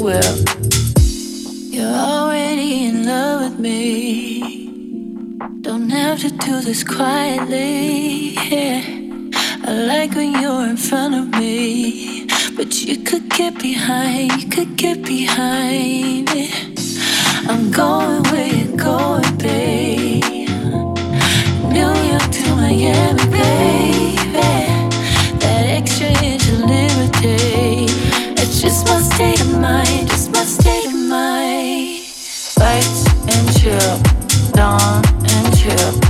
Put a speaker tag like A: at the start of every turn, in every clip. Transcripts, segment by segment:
A: Well, You're already in love with me. Don't have to do this quietly. Yeah. I like when you're in front of me. But you could get behind, you could get behind me. I'm going where you're going, babe. New York to Miami, babe. mind, it's my state of mind. Bites and chill, dawn and chill.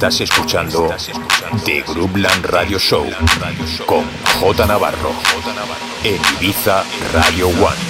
B: Estás escuchando The Groupland Radio Show con J Navarro en Ibiza Radio One.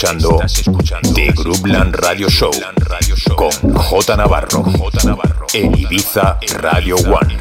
B: Estás escuchando The Groupland Radio Show con J Navarro en Ibiza Radio One.